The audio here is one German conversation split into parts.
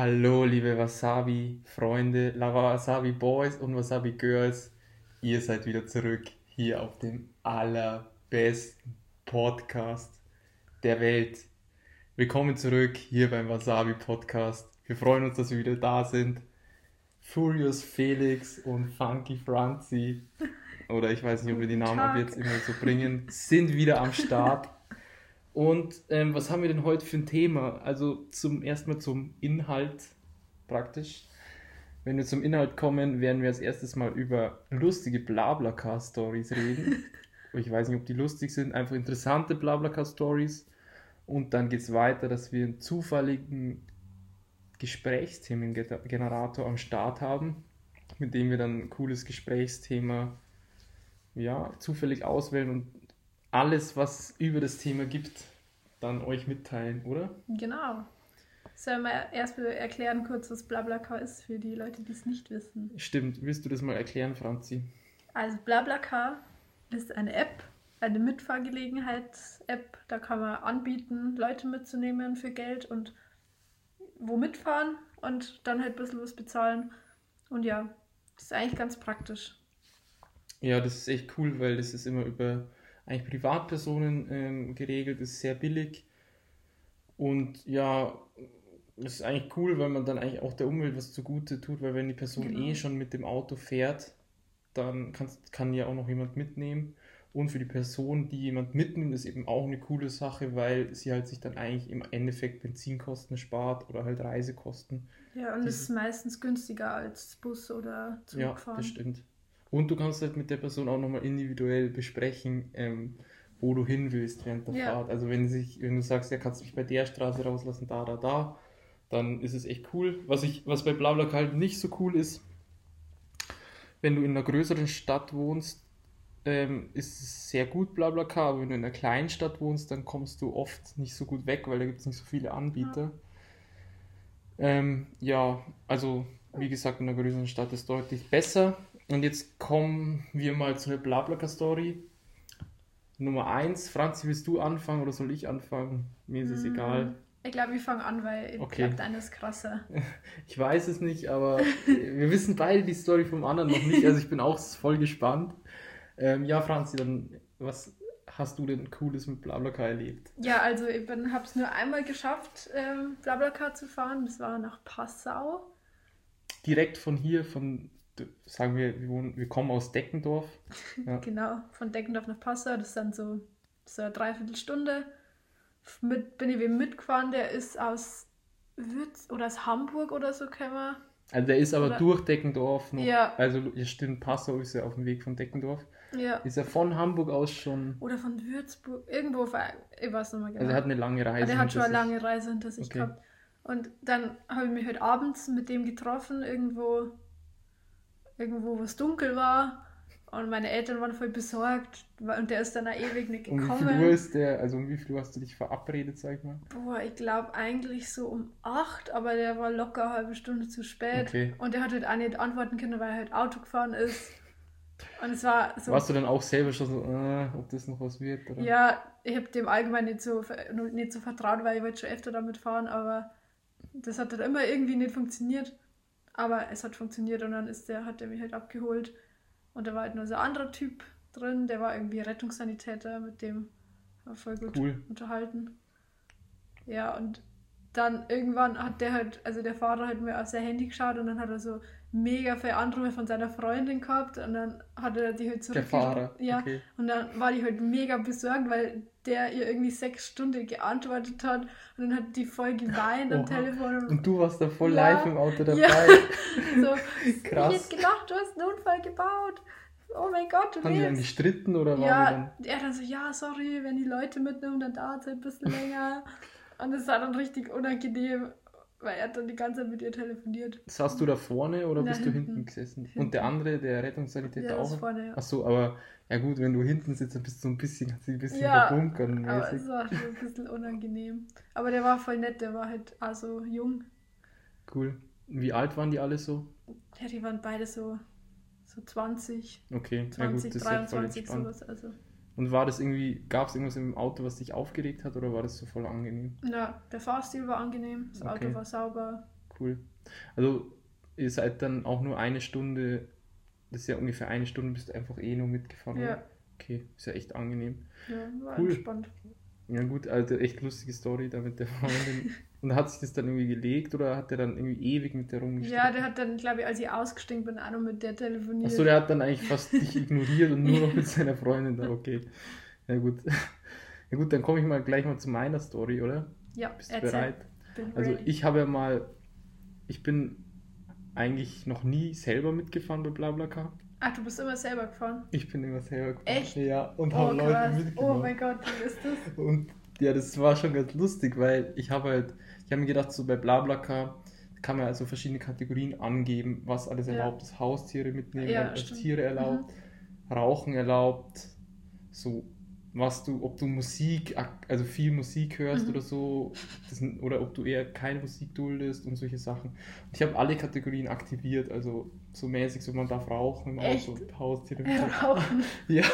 Hallo, liebe Wasabi-Freunde, Wasabi-Boys und Wasabi-Girls. Ihr seid wieder zurück hier auf dem allerbesten Podcast der Welt. Willkommen zurück hier beim Wasabi-Podcast. Wir freuen uns, dass wir wieder da sind. Furious Felix und Funky Franzi, oder ich weiß nicht, ob wir die Namen ab jetzt immer so bringen, sind wieder am Start. Und ähm, was haben wir denn heute für ein Thema? Also zum erstmal zum Inhalt praktisch. Wenn wir zum Inhalt kommen, werden wir als erstes mal über lustige Blablacar-Stories reden. ich weiß nicht, ob die lustig sind, einfach interessante Blablacar-Stories. Und dann geht es weiter, dass wir einen zufälligen Gesprächsthemengenerator am Start haben, mit dem wir dann ein cooles Gesprächsthema ja, zufällig auswählen und alles, was über das Thema gibt, dann euch mitteilen, oder? Genau. Sollen wir erst erklären kurz, was BlaBlaCar ist für die Leute, die es nicht wissen? Stimmt. Willst du das mal erklären, Franzi? Also BlaBlaCar ist eine App, eine Mitfahrgelegenheits-App. Da kann man anbieten, Leute mitzunehmen für Geld und wo mitfahren und dann halt ein bisschen was bezahlen. Und ja, das ist eigentlich ganz praktisch. Ja, das ist echt cool, weil das ist immer über eigentlich Privatpersonen ähm, geregelt, ist sehr billig. Und ja, ist eigentlich cool, weil man dann eigentlich auch der Umwelt was zugute tut, weil wenn die Person genau. eh schon mit dem Auto fährt, dann kann ja auch noch jemand mitnehmen. Und für die Person, die jemand mitnimmt, ist eben auch eine coole Sache, weil sie halt sich dann eigentlich im Endeffekt Benzinkosten spart oder halt Reisekosten. Ja, und es ist meistens günstiger als Bus oder Zugfahren. Ja, das stimmt. Und du kannst halt mit der Person auch nochmal individuell besprechen, ähm, wo du hin willst während der ja. Fahrt. Also wenn, sich, wenn du sagst, ja, kannst du mich bei der Straße rauslassen, da, da, da, dann ist es echt cool. Was, ich, was bei BlaBlaCar halt nicht so cool ist, wenn du in einer größeren Stadt wohnst, ähm, ist es sehr gut BlaBlaCar, aber wenn du in einer kleinen Stadt wohnst, dann kommst du oft nicht so gut weg, weil da gibt es nicht so viele Anbieter. Ja. Ähm, ja, also wie gesagt, in einer größeren Stadt ist deutlich besser. Und jetzt kommen wir mal zu einer Blablacar-Story. Nummer 1. Franzi, willst du anfangen oder soll ich anfangen? Mir ist es mm, egal. Ich glaube, ich fange an, weil ich okay. glaube, deine ist krasser. Ich weiß es nicht, aber wir wissen beide die Story vom anderen noch nicht. Also ich bin auch voll gespannt. Ähm, ja, Franzi, dann was hast du denn Cooles mit Blablacar erlebt? Ja, also ich habe es nur einmal geschafft, ähm, Blablacar zu fahren. Das war nach Passau. Direkt von hier, von sagen wir, wir, wohnen, wir kommen aus Deckendorf. Ja. genau, von Deckendorf nach Passau, das sind so, so eine Dreiviertelstunde. Mit, bin ich eben mitgefahren, der ist aus Würz oder aus Hamburg oder so gekommen. Also der ist aber oder? durch Deckendorf noch. Ja. Also ja stimmt, Passau ist ja auf dem Weg von Deckendorf. Ja. Ist er von Hamburg aus schon. Oder von Würzburg, irgendwo, ich weiß nicht mehr genau. Also er hat eine lange Reise. Aber der hat schon eine lange Reise hinter sich okay. gehabt. Und dann habe ich mich heute abends mit dem getroffen, irgendwo irgendwo, wo es dunkel war. Und meine Eltern waren voll besorgt und der ist dann auch ewig nicht gekommen. Um wie viel Uhr ist der, also um wie viel Uhr hast du dich verabredet, sag ich mal? Boah, ich glaube eigentlich so um acht, aber der war locker eine halbe Stunde zu spät. Okay. Und der hat halt auch nicht antworten können, weil er halt Auto gefahren ist. Und es war so. Warst du dann auch selber schon so, äh, ob das noch was wird? Oder? Ja, ich habe dem allgemein nicht so, nicht so vertraut, weil ich wollte schon öfter damit fahren, aber das hat dann immer irgendwie nicht funktioniert. Aber es hat funktioniert und dann ist der, hat der mich halt abgeholt. Und da war halt nur so ein anderer Typ drin, der war irgendwie Rettungssanitäter, mit dem war voll gut cool. unterhalten. Ja, und dann irgendwann hat der halt, also der Fahrer hat mir auf sein Handy geschaut und dann hat er so mega viele Anrufe von seiner Freundin gehabt und dann hat er die halt zurück. Der Fahrer. Ja. Okay. Und dann war die halt mega besorgt, weil der ihr irgendwie sechs Stunden geantwortet hat und dann hat die voll geweint am Telefon. Und, du warst da voll ja. live im Auto dabei. Ja. so, Krass. Ich hätte gedacht, du hast einen Unfall gebaut. Oh mein Gott, du Haben die dann gestritten oder ja, dann... er dann so, ja, sorry, wenn die Leute mitnehmen, dann dauert es halt ein bisschen länger. Und es war dann richtig unangenehm, weil er hat dann die ganze Zeit mit ihr telefoniert. Saßt du da vorne oder Na, bist hinten. du hinten gesessen? Hinten. Und der andere, der Rettungssanitäter ja, auch? Vorne, ja. Achso, aber ja gut, wenn du hinten sitzt, dann bist du so ein bisschen, kannst du ein bisschen ja, verbunkern. Aber es war schon ein bisschen unangenehm. Aber der war voll nett, der war halt also jung. Cool. Wie alt waren die alle so? Ja, die waren beide so, so 20. Okay, 20, ja gut, 23, sowas. Also. Und war das irgendwie, gab es irgendwas im Auto, was dich aufgeregt hat oder war das so voll angenehm? Ja, der Fahrstil war angenehm, das Okay. Auto war sauber. Cool. Also ihr seid dann auch nur eine Stunde, das ist ja ungefähr eine Stunde, bist du einfach eh nur mitgefahren, Ja, oder? Okay, ist ja echt angenehm. ja war Cool. entspannt. Ja gut, also echt lustige Story da mit der Freundin. Und hat sich das dann irgendwie gelegt oder hat der dann irgendwie ewig mit der rumgestritten? Ja, der hat dann, glaube ich, als ich ausgestiegen bin, auch noch mit der telefoniert. Achso, der hat dann eigentlich fast dich ignoriert und nur noch mit seiner Freundin da, okay. Ja gut. Ja gut, dann komme ich mal gleich mal zu meiner Story, oder? ja, Bist du erzähl. bereit? Bin Also ready. ich habe ja mal, ich bin eigentlich noch nie selber mitgefahren bei BlaBlaCar. Ach, du bhabe immer selber gefahren. Ich bin immer selber gefahren. Echt? Ja, und Oh, habe Leute. Oh mitgenommen. mein Gott, wie ist das? Und ja, das war schon ganz lustig, weil ich habe halt, ich habe mir gedacht, so bei BlaBlaCar kann man also verschiedene Kategorien angeben, was alles Ja. erlaubt ist. Haustiere mitnehmen, Ja, stimmt. Mhm. Tiere erlaubt, Rauchen erlaubt, so was du, ob du Musik, also viel Musik hörst Mhm. oder so, das, oder ob du eher keine Musik duldest und solche Sachen. Und ich habe alle Kategorien aktiviert, also so mäßig, so man darf rauchen im Echt? Auto, Haustiere Ja, mitnehmen. rauchen. Ja.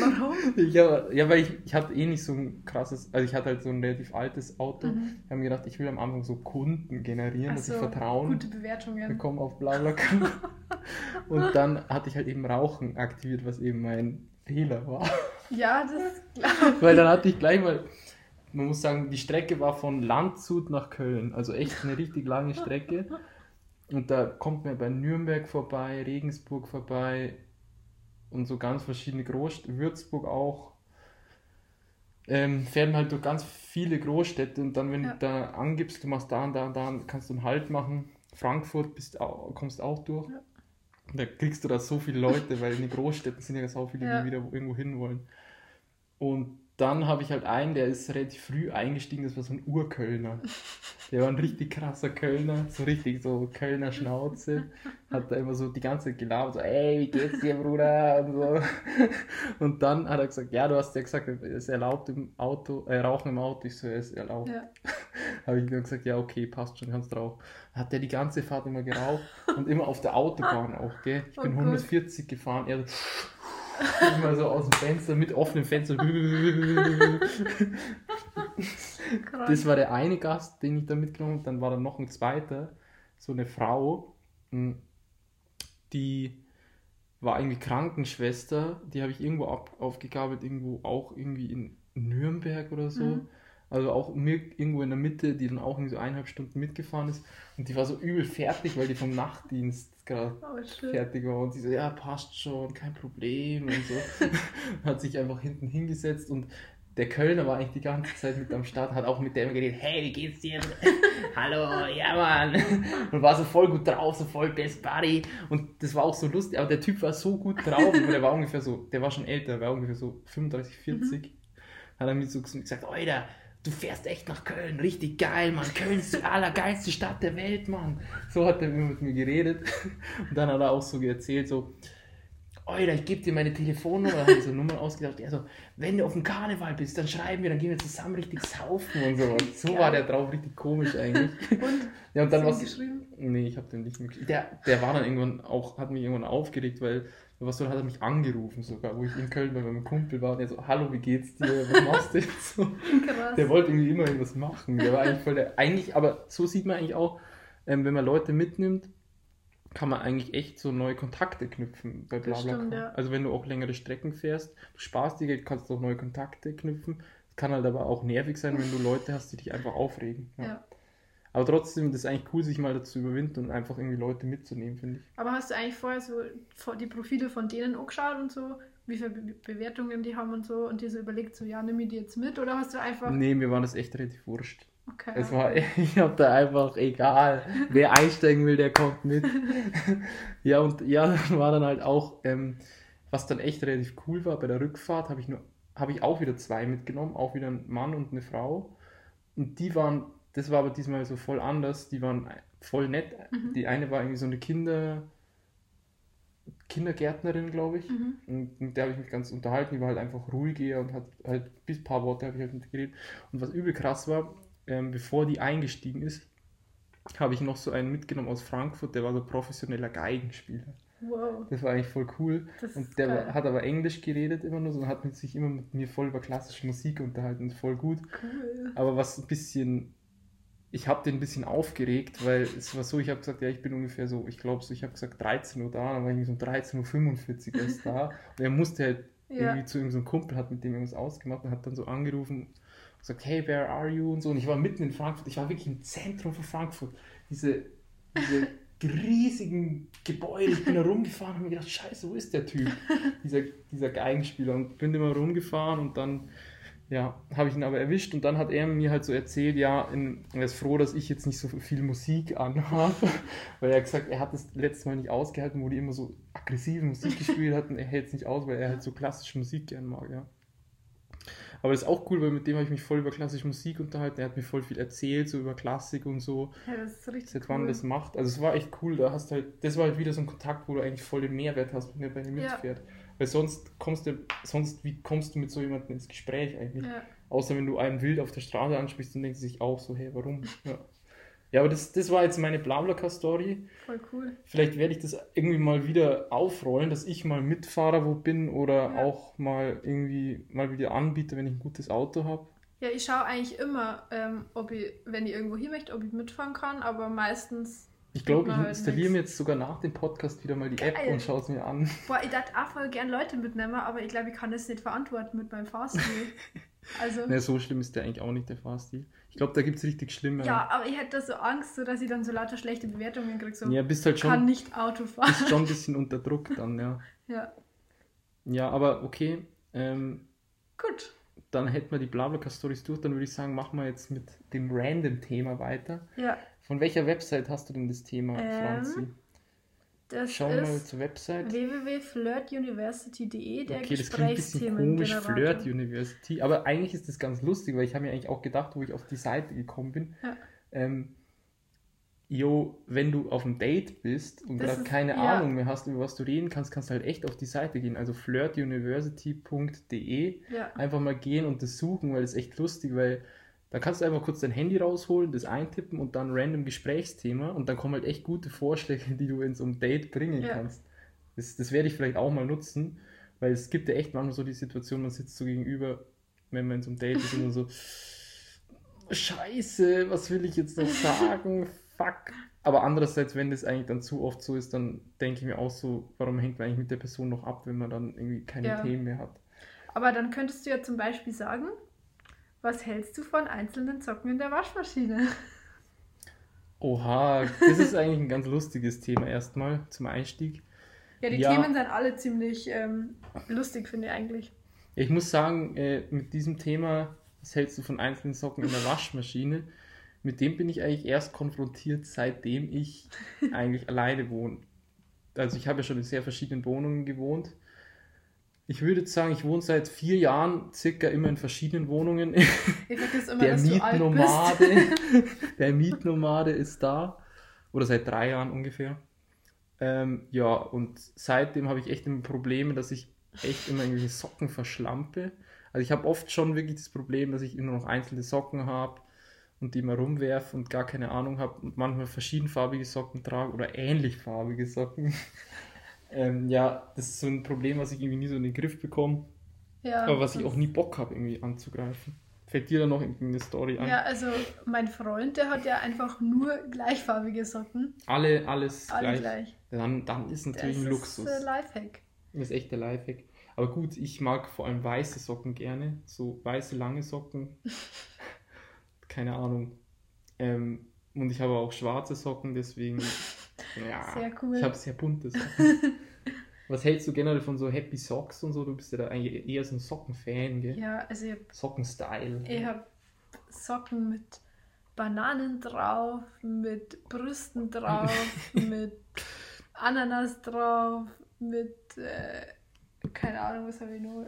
Warum? Ja, ja, weil ich, ich hatte eh nicht so ein krasses, also ich hatte halt so ein relativ altes Auto. Mhm. Ich habe mir gedacht, ich will am Anfang so Kunden generieren, Ach dass ich so, Vertrauen Gute Bewertungen. bekomme auf BlaBlaCar. Und dann hatte ich halt eben Rauchen aktiviert, was eben mein Fehler war. Ja, das glaube Weil dann hatte ich gleich mal, man muss sagen, die Strecke war von Landshut nach Köln, also echt eine richtig lange Strecke. Und da kommt man bei Nürnberg vorbei, Regensburg vorbei und so ganz verschiedene Großstädte, Würzburg auch. Ähm, fährt man halt durch ganz viele Großstädte und dann, wenn Ja. du da angibst, du machst da und da und da, kannst du einen Halt machen. Frankfurt bist kommst auch durch. Ja. Da kriegst du da so viele Leute, weil in den Großstädten sind ja so viele, Ja. die wieder irgendwo hin wollen. Und dann habe ich halt einen, der ist relativ früh eingestiegen, das war so ein Urkölner. Der war ein richtig krasser Kölner, so richtig so Kölner Schnauze. Hat da immer so die ganze Zeit gelabert, so, ey, wie geht's dir, Bruder? Und so. Und dann hat er gesagt, ja, du hast ja gesagt, es ist erlaubt im Auto, äh, Rauchen im Auto. Ich so, ja, ist erlaubt. Ja. Habe ich dann gesagt, ja, okay, passt schon, kannst drauf. Hat der die ganze Fahrt immer geraucht und immer auf der Autobahn auch, gell? Ich bin Oh Gott. 140 gefahren, er so immer so aus dem Fenster mit offenem Fenster. Das war der eine Gast, den ich da mitgenommen habe. Dann war da noch ein zweiter, so eine Frau, mh, die war irgendwie Krankenschwester. Die habe ich irgendwo ab, aufgegabelt, irgendwo auch irgendwie in Nürnberg oder so. Mhm. Also auch mir irgendwo in der Mitte, die dann auch irgendwie so eineinhalb Stunden mitgefahren ist. Und die war so übel fertig, weil die vom Nachtdienst gerade Oh, fertig war. Und sie so, ja, passt schon, kein Problem und so. hat sich einfach hinten hingesetzt und der Kölner war eigentlich die ganze Zeit mit am Start, hat auch mit dem geredet, hey, wie geht's dir? Hallo, ja Mann. Und war so voll gut drauf, so voll Best Buddy. Und das war auch so lustig, aber der Typ war so gut drauf, der war ungefähr so, der war schon älter, war ungefähr so 35, 40. Hat er mir so gesagt, Alter, du fährst echt nach Köln, richtig geil, Mann. Köln ist die allergeilste Stadt der Welt, Mann. So hat er mit mir geredet. Und dann hat er auch so erzählt, so, Alter, ich gebe dir meine Telefonnummer, hat er so Nummern ausgedacht. Er so, wenn du auf dem Karneval bist, dann schreiben wir, dann gehen wir zusammen richtig saufen und so. So Geil. war der drauf, richtig komisch eigentlich. Und? Ja, und dann was. geschrieben? Nee, ich habe den nicht mehr. Der, der war dann irgendwann auch, hat mich irgendwann aufgeregt, weil, was so, hat er mich angerufen sogar, wo ich in Köln bei meinem Kumpel war und er so, hallo, wie geht's dir, was machst du jetzt so? Der wollte irgendwie immer irgendwas machen. Der war eigentlich voll der. Eigentlich, aber so sieht man eigentlich auch, ähm, wenn man Leute mitnimmt, kann man eigentlich echt so neue Kontakte knüpfen bei BlaBlaCar. ja. Also wenn du auch längere Strecken fährst, du sparst dir Geld, kannst du auch neue Kontakte knüpfen. Es kann halt aber auch nervig sein, wenn du Leute hast, die dich einfach aufregen. Ja. Ja. Aber trotzdem, das ist eigentlich cool, sich mal dazu überwinden und einfach irgendwie Leute mitzunehmen, finde ich. Aber hast du eigentlich vorher so die Profile von denen angeschaut und so, wie viele Be Bewertungen die haben und so und dir so überlegt, so ja, nimm ich die jetzt mit oder hast du einfach. Nee, mir war das echt relativ wurscht. Okay. Es war, ich habe da einfach, egal, wer einsteigen will, der kommt mit. ja, und ja, war dann halt auch, ähm, was dann echt relativ cool war, bei der Rückfahrt habe ich nur, habe ich auch wieder zwei mitgenommen, auch wieder ein Mann und eine Frau. Und die waren, das war aber diesmal so voll anders, die waren voll nett. Mhm. Die eine war irgendwie so eine Kinder, Kindergärtnerin, glaube ich. Mhm. Und mit der habe ich mich ganz unterhalten, die war halt einfach ruhig eher und hat halt bis ein paar Worte habe ich halt mit geredet. Und was übel krass war, ähm, bevor die eingestiegen ist, habe ich noch so einen mitgenommen aus Frankfurt, der war so professioneller Geigenspieler. Wow. Das war eigentlich voll cool. Das Und der geil. hat aber Englisch geredet immer nur so und hat mit sich immer mit mir voll über klassische Musik unterhalten. Voll gut. Cool. Aber was ein bisschen, ich habe den ein bisschen aufgeregt, weil es war so, ich habe gesagt, ja, ich bin ungefähr so, ich glaube so, ich habe gesagt 13 Uhr da, dann war ich so um 13.45 Uhr erst da. Und er musste halt Ja. irgendwie zu irgendeinem Kumpel, hat mit dem irgendwas ausgemacht und hat dann so angerufen und gesagt, hey, where are you? Und so. Und ich war mitten in Frankfurt, ich war wirklich im Zentrum von Frankfurt. Diese, diese riesigen Gebäude, ich bin da rumgefahren und habe mir gedacht, scheiße, wo ist der Typ? dieser, dieser Geigenspieler. Und bin immer rumgefahren und dann ja, habe ich ihn aber erwischt und dann hat er mir halt so erzählt, ja, in, er ist froh, dass ich jetzt nicht so viel Musik anhabe, weil er hat gesagt, er hat das letzte Mal nicht ausgehalten, wo die immer so aggressive Musik gespielt hatten, er hält es nicht aus, weil er halt so klassische Musik gern mag, ja. Aber das ist auch cool, weil mit dem habe ich mich voll über klassische Musik unterhalten, er hat mir voll viel erzählt, so über Klassik und so, Ja, das ist richtig seit wann cool. das macht. Also es war echt cool, da hast du halt, das war halt wieder so ein Kontakt, wo du eigentlich voll den Mehrwert hast, wenn er bei dir Ja. Weil sonst kommst du, sonst, wie kommst du mit so jemandem ins Gespräch eigentlich? Ja. Außer wenn du einen wild auf der Straße ansprichst, dann denkt sie sich auch so, hey, warum? Ja, ja aber das, das war jetzt meine Blablacar-Story. Voll cool. Vielleicht werde ich das irgendwie mal wieder aufrollen, dass ich mal Mitfahrer wo bin oder Ja. auch mal irgendwie mal wieder anbiete, wenn ich ein gutes Auto habe. Ja, ich schaue eigentlich immer, ähm, ob ich, wenn ich irgendwo hin möchte, ob ich mitfahren kann, aber meistens. Ich glaube, ich installiere mir jetzt sogar nach dem Podcast wieder mal die App Geil. und schaue es mir an. Boah, ich darf auch voll gern Leute mitnehmen, aber ich glaube, ich kann das nicht verantworten mit meinem Fahrstil. Also. Ne, so schlimm ist der eigentlich auch nicht, der Fahrstil. Ich glaube, da gibt es richtig schlimme. Ja, aber ich hätte da so Angst, so dass ich dann so lauter schlechte Bewertungen kriege. So, ja bist halt kann schon, nicht Auto fahren. bist schon ein bisschen unter Druck dann, ja. Ja, Ja, aber okay. Ähm, gut. dann hätten wir die Blablacar-Stories durch. Dann würde ich sagen, machen wir jetzt mit dem Random-Thema weiter. Ja, Von welcher Website hast du denn das Thema, Ähm, Franzi? das Schau mal zur Website. www.flirtuniversity.de, der Okay, das klingt ein bisschen komisch, Flirt University. Aber eigentlich ist das ganz lustig, weil ich habe mir eigentlich auch gedacht, wo ich auf die Seite gekommen bin, Ja. ähm, jo, wenn du auf einem Date bist und gerade keine ja. Ahnung mehr hast, über was du reden kannst, kannst du halt echt auf die Seite gehen. Also flirtuniversity.de Ja, einfach mal gehen und das suchen, weil das ist echt lustig, weil da kannst du einfach kurz dein Handy rausholen, das eintippen und dann random Gesprächsthema und dann kommen halt echt gute Vorschläge, die du in so einem Date bringen Ja. kannst. Das, das werde ich vielleicht auch mal nutzen, weil es gibt ja echt manchmal so die Situation, man sitzt so gegenüber, wenn man in so einem Date ist und so, Scheiße, was will ich jetzt noch sagen? Fuck. Aber andererseits, wenn das eigentlich dann zu oft so ist, dann denke ich mir auch so, warum hängt man eigentlich mit der Person noch ab, wenn man dann irgendwie keine Ja. Themen mehr hat? aber dann könntest du ja zum Beispiel sagen, was hältst du von einzelnen Socken in der Waschmaschine? Oha, das ist eigentlich ein ganz lustiges Thema erstmal zum Einstieg. Ja, die Ja. Themen sind alle ziemlich ähm, lustig, finde ich eigentlich. Ich muss sagen, äh, mit diesem Thema, was hältst du von einzelnen Socken in der Waschmaschine? Mit dem bin ich eigentlich erst konfrontiert, seitdem ich eigentlich alleine wohne. Also ich habe ja schon in sehr verschiedenen Wohnungen gewohnt. Ich würde jetzt sagen, ich wohne seit vier Jahren circa immer in verschiedenen Wohnungen. Ich vergesse immer, Der dass du alt bist. Mietnomade, der Mietnomade ist da. Oder seit drei Jahren ungefähr. Ähm, ja, und seitdem habe ich echt immer Probleme, dass ich echt immer irgendwelche Socken verschlampe. Also ich habe oft schon wirklich das Problem, dass ich immer noch einzelne Socken habe und die immer rumwerfe und gar keine Ahnung habe und manchmal verschiedenfarbige Socken trage oder ähnlich farbige Socken. Ähm, ja, das ist so ein Problem, was ich irgendwie nie so in den Griff bekomme, Ja, aber was ich das- auch nie Bock habe, irgendwie anzugreifen. Fällt dir da noch irgendeine Story ein? Ja, also mein Freund, der hat ja einfach nur gleichfarbige Socken. Alle, alles Alle gleich. gleich. Dann, dann ist natürlich das ein Luxus. ist äh, Lifehack. Das ist echt der Lifehack. Aber gut, ich mag vor allem weiße Socken gerne. So weiße, lange Socken. Keine Ahnung. Ähm, und ich habe auch schwarze Socken, deswegen. Ja, Sehr cool. Ich habe sehr bunte Socken. Was hältst du generell von so Happy Socks und so? Du bist ja da eigentlich eher so ein Socken-Fan, gell? Ja, also ich Socken-Style. Ich habe Socken mit Bananen drauf, mit Brüsten drauf, mit Ananas drauf, mit, äh, keine Ahnung, was habe ich noch?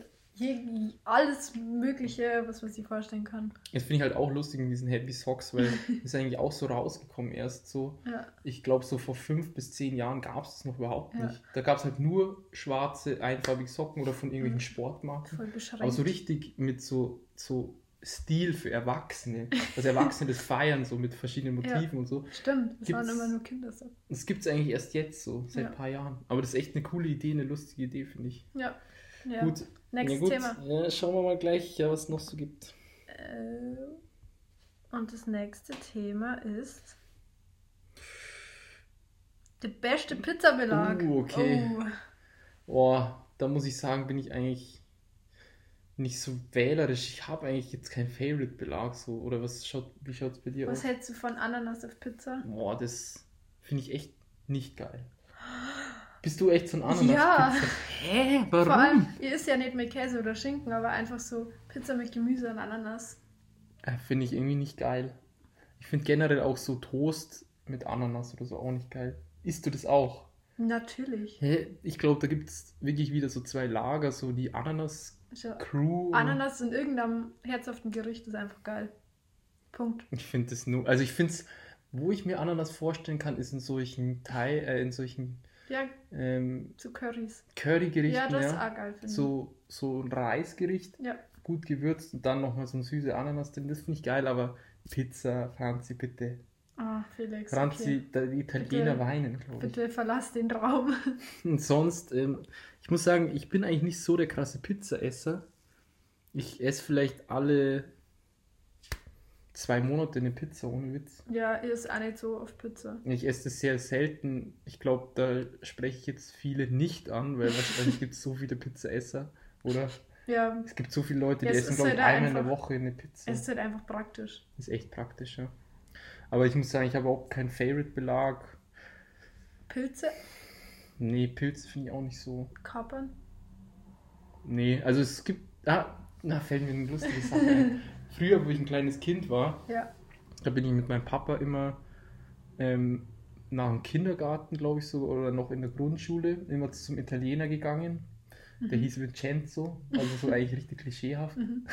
Alles Mögliche, was man sich vorstellen kann. Das finde ich halt auch lustig in diesen Happy Socks, weil das ist eigentlich auch so rausgekommen erst so. Ja, Ich glaube, so vor fünf bis zehn Jahren gab es das noch überhaupt Ja. nicht. Da gab es halt nur schwarze, einfarbige Socken oder von irgendwelchen Mhm. Sportmarken. voll beschränkt. Aber so richtig mit so, so Stil für Erwachsene. Also Erwachsene das feiern, so mit verschiedenen Ja. Motiven und so. Stimmt, das waren Gibt's- immer nur Kindersets. Das gibt es eigentlich erst jetzt so, seit Ja. ein paar Jahren. Aber das ist echt eine coole Idee, eine lustige Idee, finde ich. Ja. ja. Gut. Nächstes gut. Thema. Ja, schauen wir mal gleich, ja, was es noch so gibt. Äh, und das nächste Thema ist der beste Pizzabelag. Uh, okay. Oh. Boah, da muss ich sagen, bin ich eigentlich nicht so wählerisch. Ich habe eigentlich jetzt keinen Favorite-Belag so. Oder was schaut, wie schaut es bei dir Was aus? hältst du von Ananas auf Pizza? Boah, das finde ich echt nicht geil. Bist du echt so ein Ananas? Ja. Pizza? Hä? Warum? Vor allem, ihr isst ja nicht mit Käse oder Schinken, aber einfach so Pizza mit Gemüse und Ananas. Finde ich irgendwie nicht geil. Ich finde generell auch so Toast mit Ananas oder so auch nicht geil. Isst du das auch? Natürlich. Hä? Ich glaube, da gibt es wirklich wieder so zwei Lager, so die Ananas-Crew. Also, Ananas in irgendeinem herzhaften Gericht ist einfach geil. Punkt. Ich finde das nur, also ich finde es, wo ich mir Ananas vorstellen kann, ist in solchen Thai, äh, in solchen Ja, ähm, zu Currys. Currygerichten, Ja, das ist ja. auch geil, finde So, so ein Reisgericht, ich. Ja. gut gewürzt und dann nochmal so ein süße Ananas drin, das finde ich geil, aber Pizza, Franzi, bitte. Ah, Felix. Franzi, okay. die Italiener Bitte. weinen, glaube ich. Bitte verlass den Raum. Und sonst, ähm, ich muss sagen, ich bin eigentlich nicht so der krasse Pizzaesser. Ich esse vielleicht alle zwei Monate eine Pizza, ohne Witz. ja, ihr ist auch nicht so auf Pizza. Ich esse das sehr selten. Ich glaube, da spreche ich jetzt viele nicht an, weil wahrscheinlich gibt es so viele Pizzaesser, oder? Ja, Es gibt so viele Leute, die es essen, glaube ich, halt einmal in der Woche eine Pizza. es ist halt einfach praktisch. ist echt praktisch, ja. Aber ich muss sagen, ich habe auch keinen Favorite-Belag. Pilze, Nee, Pilze finde ich auch nicht so. Kapern. Nee, also es gibt. Ah, na, fällt mir eine lustige Sache ein. Früher, wo ich ein kleines Kind war, Ja. da bin ich mit meinem Papa immer ähm, nach dem Kindergarten, glaube ich, so, oder noch in der Grundschule, immer zum Italiener gegangen. Der hieß Vincenzo, also so eigentlich richtig klischeehaft. Mhm.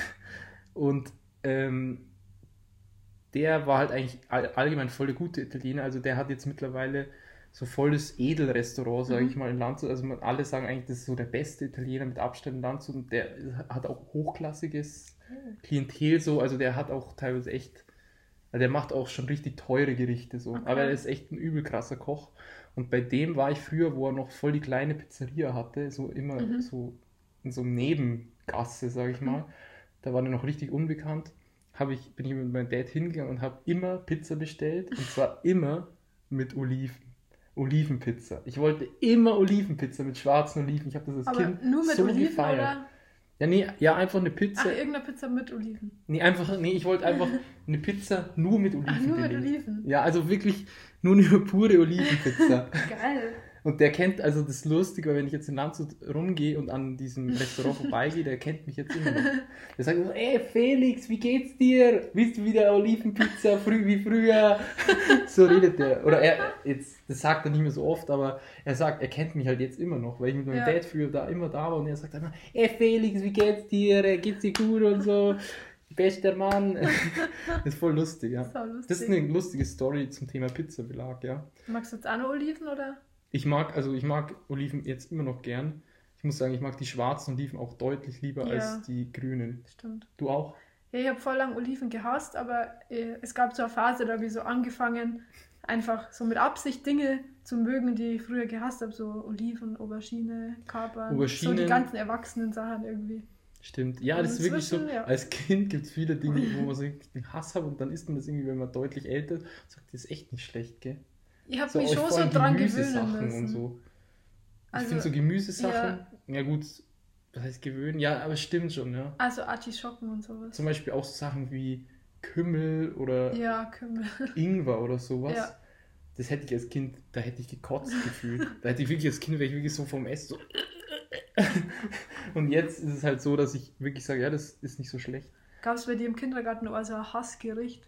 Und ähm, der war halt eigentlich all, allgemein voll der gute Italiener. Also der hat jetzt mittlerweile so volles Edelrestaurant, sage Mhm. ich mal, in Landshut. Also man, alle sagen eigentlich, das ist so der beste Italiener mit Abstand in Landshut. Und der hat auch hochklassiges Klientel so. Also der hat auch teilweise echt, also der macht auch schon richtig teure Gerichte so. Okay. Aber er ist echt ein übel krasser Koch. Und bei dem war ich früher, wo er noch voll die kleine Pizzeria hatte, so immer Mhm. so in so einem Nebengasse, sage ich mal. Da war er noch richtig unbekannt. Hab ich, bin ich mit meinem Dad hingegangen und habe immer Pizza bestellt. Und zwar immer mit Oliven. Olivenpizza. Ich wollte immer Olivenpizza mit schwarzen Oliven. Ich habe das als Aber Kind nur mit so Oliven gefeiert. oder? Ja, nee, ja, einfach eine Ach, Pizza. irgendeine Pizza mit Oliven. Nee, einfach, nee, ich wollte einfach eine Pizza nur mit Oliven Ach, nur mit belegt. Oliven. Ja, also wirklich nur eine pure Olivenpizza. Geil. Und der kennt, also das ist lustig, weil wenn ich jetzt in Landshut rumgehe und an diesem Restaurant vorbeigehe, der kennt mich jetzt immer noch. Der sagt so, ey Felix, wie geht's dir? Willst du wieder Olivenpizza früh wie früher? So redet der. Oder er, jetzt, das sagt er nicht mehr so oft, aber er sagt, er kennt mich halt jetzt immer noch, weil ich mit meinem Ja. Dad früher da immer da war und er sagt immer, ey Felix, wie geht's dir? Geht's dir gut und so? Bester Mann. Das ist voll lustig, ja. Sau lustig. Das ist eine lustige Story zum Thema Pizzabelag, ja. Magst du jetzt auch noch Oliven oder? Ich mag, also ich mag Oliven jetzt immer noch gern. Ich muss sagen, ich mag die schwarzen Oliven auch deutlich lieber Ja. als die grünen. Stimmt. Du auch? Ja, ich habe voll lang Oliven gehasst, aber äh, es gab so eine Phase, da habe ich so angefangen, einfach so mit Absicht Dinge zu mögen, die ich früher gehasst habe. So Oliven, Aubergine, Kapern. So Auberginen. die ganzen erwachsenen Sachen irgendwie. Stimmt. Ja, Und das ist wirklich so. ja. Als Kind gibt es viele Dinge, wo man so einen Hass hat und dann isst man das irgendwie, wenn man deutlich älter ist, sagt, das ist echt nicht schlecht, gell? Ich habe So, mich schon so dran gewöhnen müssen. und so. Ich Also, finde so Gemüsesachen, ja. ja. gut, was heißt gewöhnen? Ja, aber stimmt schon, ja. also Artischocken und sowas. Zum Beispiel auch so Sachen wie Kümmel oder Ja, Kümmel. Ingwer oder sowas. Ja. Das hätte ich als Kind, da hätte ich gekotzt gefühlt. Da hätte ich wirklich als Kind, wäre ich wirklich so vom Essen so. Und jetzt ist es halt so, dass ich wirklich sage, ja, das ist nicht so schlecht. Gab es bei dir im Kindergarten auch so ein Hassgericht?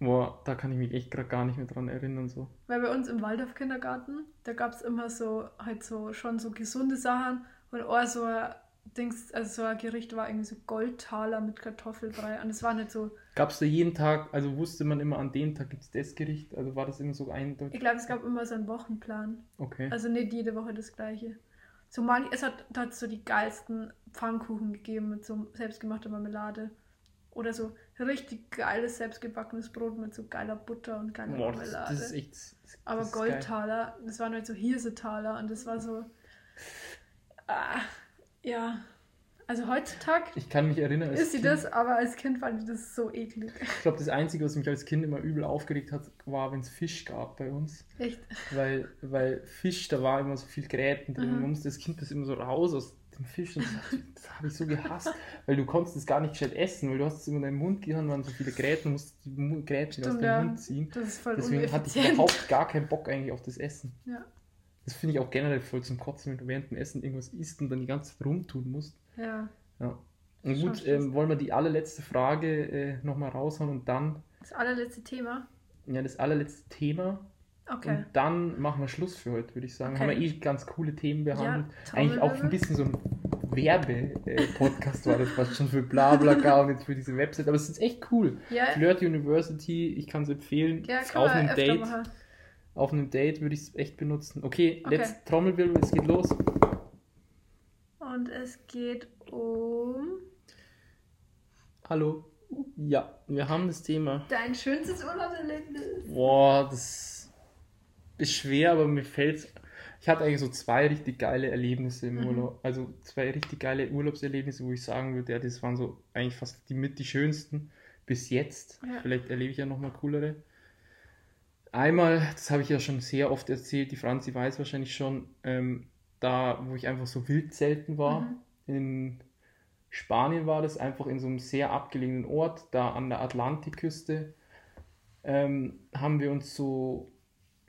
Boah, da kann ich mich echt gerade gar nicht mehr dran erinnern. So. Weil bei uns im Waldorf-Kindergarten, da gab es immer so, halt so, schon so gesunde Sachen und auch so ein Dings, also so ein Gericht war irgendwie so Goldtaler mit Kartoffelbrei und es war nicht so, Gab es da jeden Tag, also wusste man immer, an dem Tag gibt es das Gericht? Also war das immer so eindeutig? ich glaube, es gab immer so einen Wochenplan. Okay. Also nicht jede Woche das gleiche. So manch, es hat, da hat so die geilsten Pfannkuchen gegeben mit so selbstgemachter Marmelade. Oder so richtig geiles selbstgebackenes Brot mit so geiler Butter und geiler Boah, das, Marmelade. das ist echt. Das, Aber ist geil. Goldtaler, das waren halt so Hirsetaler und das war so. Ah, ja. Also heutzutage Ich kann mich erinnern, ist sie kind, das, aber als Kind fand ich das so eklig. Ich glaube, das Einzige, was mich als Kind immer übel aufgeregt hat, war, wenn es Fisch gab bei uns. Echt. Weil, weil Fisch, da war immer so viel Gräten drin. Mhm. Man musste das Kind das immer so raus aus dem Fisch. Und das, das habe ich so gehasst. Weil du konntest es gar nicht gescheit essen, weil du hast es immer in deinen Mund gehauen, waren so viele Gräten, musst die Gräten aus dem ja. Mund ziehen. Das ist voll Deswegen hatte ich überhaupt gar keinen Bock eigentlich auf das Essen. Ja. Das finde ich auch generell voll zum Kotzen, wenn du während dem Essen irgendwas isst und dann die ganze Zeit rumtun musst. ja. Ja. Und gut, ähm, wollen wir die allerletzte Frage äh, nochmal raushauen und dann, Das allerletzte Thema. ja, das allerletzte Thema. Okay. Und dann machen wir Schluss für heute, würde ich sagen. Okay. Haben wir eh ganz coole Themen behandelt. Ja, Eigentlich auch ein bisschen so ein Werbe-Podcast war das fast schon für Blablacar und jetzt für diese Website. Aber es ist echt cool. Ja, Flirt University, ich kann es empfehlen. ja auf einem Date. machen. Auf einem Date würde ich es echt benutzen. Okay, Okay. jetzt Trommelwirbel, es geht los. Und es geht um Hallo. Ja, wir haben das Thema. dein schönstes Urlaubserlebnis. Boah, das ist schwer, aber mir fällt Ich hatte eigentlich so zwei richtig geile Erlebnisse im Mhm. Urlaub. Also zwei richtig geile Urlaubserlebnisse, wo ich sagen würde, ja, das waren so eigentlich fast die mit die schönsten bis jetzt. Ja. Vielleicht erlebe ich ja nochmal coolere. Einmal, das habe ich ja schon sehr oft erzählt, die Franzi weiß wahrscheinlich schon, ähm, da, wo ich einfach so wild selten war, Mhm. in Spanien war das, einfach in so einem sehr abgelegenen Ort, da an der Atlantikküste, ähm, haben wir uns so,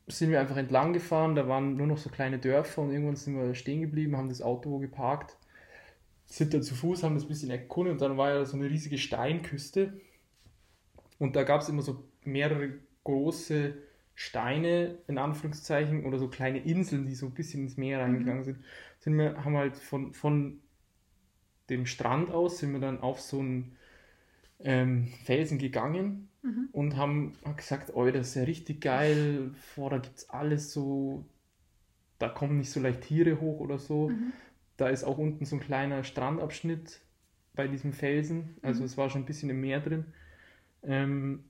sind wir einfach entlang gefahren, da waren nur noch so kleine Dörfer und irgendwann sind wir stehen geblieben, haben das Auto geparkt, sind dann zu Fuß, haben das ein bisschen erkundet und dann war ja so eine riesige Steinküste und da gab es immer so mehrere große Steine, in Anführungszeichen, oder so kleine Inseln, die so ein bisschen ins Meer reingegangen sind. sind wir, haben halt von, von dem Strand aus, sind wir dann auf so einen ähm, Felsen gegangen Mhm. und haben gesagt, oh, das ist ja richtig geil, vor, da gibt es alles so, da kommen nicht so leicht Tiere hoch oder so. Mhm. Da ist auch unten so ein kleiner Strandabschnitt bei diesem Felsen, also Mhm. es war schon ein bisschen im Meer drin. Ähm,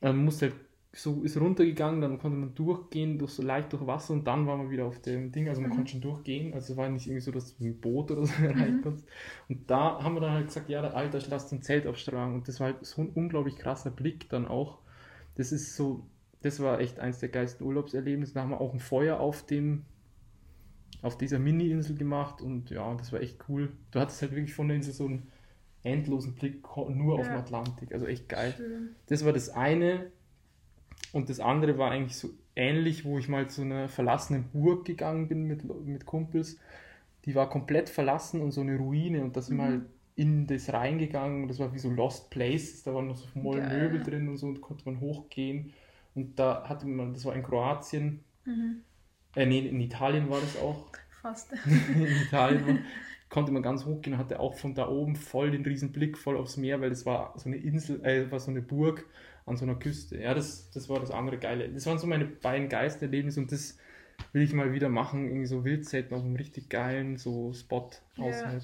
man musste halt so, ist runtergegangen, dann konnte man durchgehen, durch so leicht durch Wasser und dann war man wieder auf dem Ding, also man Mhm. konnte schon durchgehen, also es war nicht irgendwie so, dass du mit dem Boot oder so rein Mhm. konntest. Und da haben wir dann halt gesagt, ja, Alter, lass ein Zelt aufschlagen und das war halt so ein unglaublich krasser Blick dann auch. Das ist so, das war echt eins der geilsten Urlaubserlebnisse. Da haben wir auch ein Feuer auf dem, auf dieser Mini-Insel gemacht und ja, das war echt cool. Du hattest halt wirklich von der Insel so einen endlosen Blick nur auf den Ja. Atlantik, also echt geil. Schön. Das war das eine. Und das andere war eigentlich so ähnlich, wo ich mal zu einer verlassenen Burg gegangen bin mit, mit Kumpels. Die war komplett verlassen und so eine Ruine. Und da sind wir Mhm. halt in das reingegangen. Das war wie so Lost Places. Da waren noch so voll. Möbel drin und so. Und konnte man hochgehen. Und da hatte man, das war in Kroatien. Mhm. Äh, nee, in Italien war das auch. Fast. in Italien war, konnte man ganz hochgehen und hatte auch von da oben voll den riesen Blick voll aufs Meer, weil das war so eine Insel, äh, war so eine Burg an so einer Küste. Ja, das, das war das andere Geile. Das waren so meine beiden Geisterlebnisse und das will ich mal wieder machen, irgendwie so Wildzelten auf einem richtig geilen so Spot Ja. außerhalb.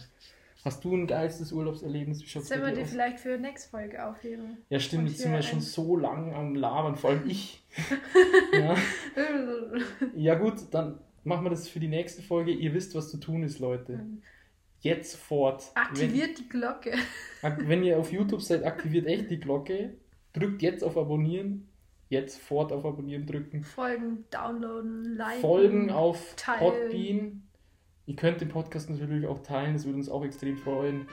Hast du ein geilstes Urlaubserlebnis? Wie Sollen wir dir die aus? vielleicht für nächste Folge aufheben? Ja, stimmt, Und jetzt sind wir schon so lang am Labern, vor allem ich. ja. ja gut, dann machen wir das für die nächste Folge. Ihr wisst, was zu tun ist, Leute. Jetzt sofort. Aktiviert die Glocke. Wenn, wenn ihr auf YouTube seid, aktiviert echt die Glocke. Drückt jetzt auf Abonnieren. Jetzt fort auf Abonnieren drücken. Folgen, downloaden, liken. Folgen auf teilen. Podbean. Ihr könnt den Podcast natürlich auch teilen, das würde uns auch extrem freuen.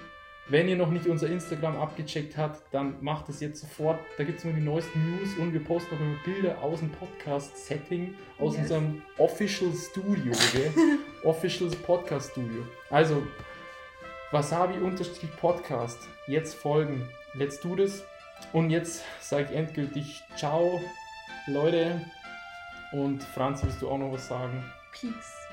Wenn ihr noch nicht unser Instagram abgecheckt habt, dann macht es jetzt sofort. Da gibt es immer die neuesten News und wir posten auch immer Bilder aus dem Podcast-Setting, aus Yes. unserem Official Studio, gell? Official Podcast Studio. Also, Wasabi-Podcast. Jetzt folgen. Let's do this. Und jetzt sage ich endgültig Ciao, Leute. Und Franz, willst du auch noch was sagen? Peace.